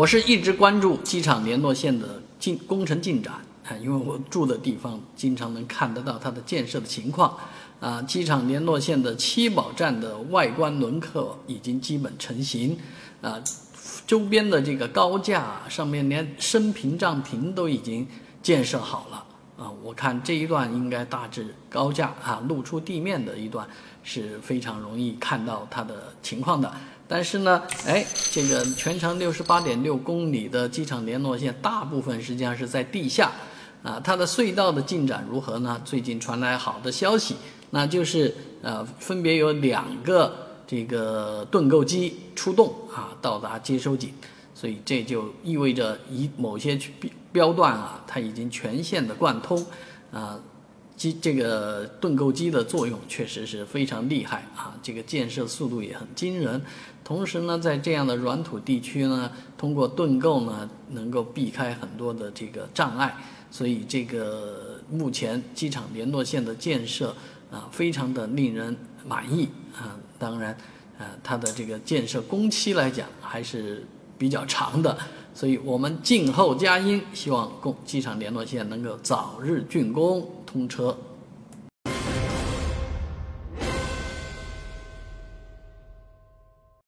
我是一直关注机场联络线的进工程进展啊，因为我住的地方经常能看得到它的建设的情况啊。机场联络线的七宝站的外观轮廓已经基本成型啊，周边的这个高架上面连升屏障屏都已经建设好了啊。我看这一段应该大致高架啊露出地面的一段是非常容易看到它的情况的。但是呢，哎，这个全长六十八点六公里的机场联络线，大部分实际上是在地下，啊，它的隧道的进展如何呢？最近传来好的消息，那就是呃，分别有两个这个盾构机出动啊，到达接收井，所以这就意味着一某些标段啊，它已经全线的贯通，啊。机这个盾构机的作用确实是非常厉害啊，这个建设速度也很惊人。同时呢，在这样的软土地区呢，通过盾构呢，能够避开很多的这个障碍。所以这个目前机场联络线的建设啊，非常的令人满意啊。当然，呃，它的这个建设工期来讲还是比较长的。所以我们静候佳音，希望共机场联络线能够早日竣工通车。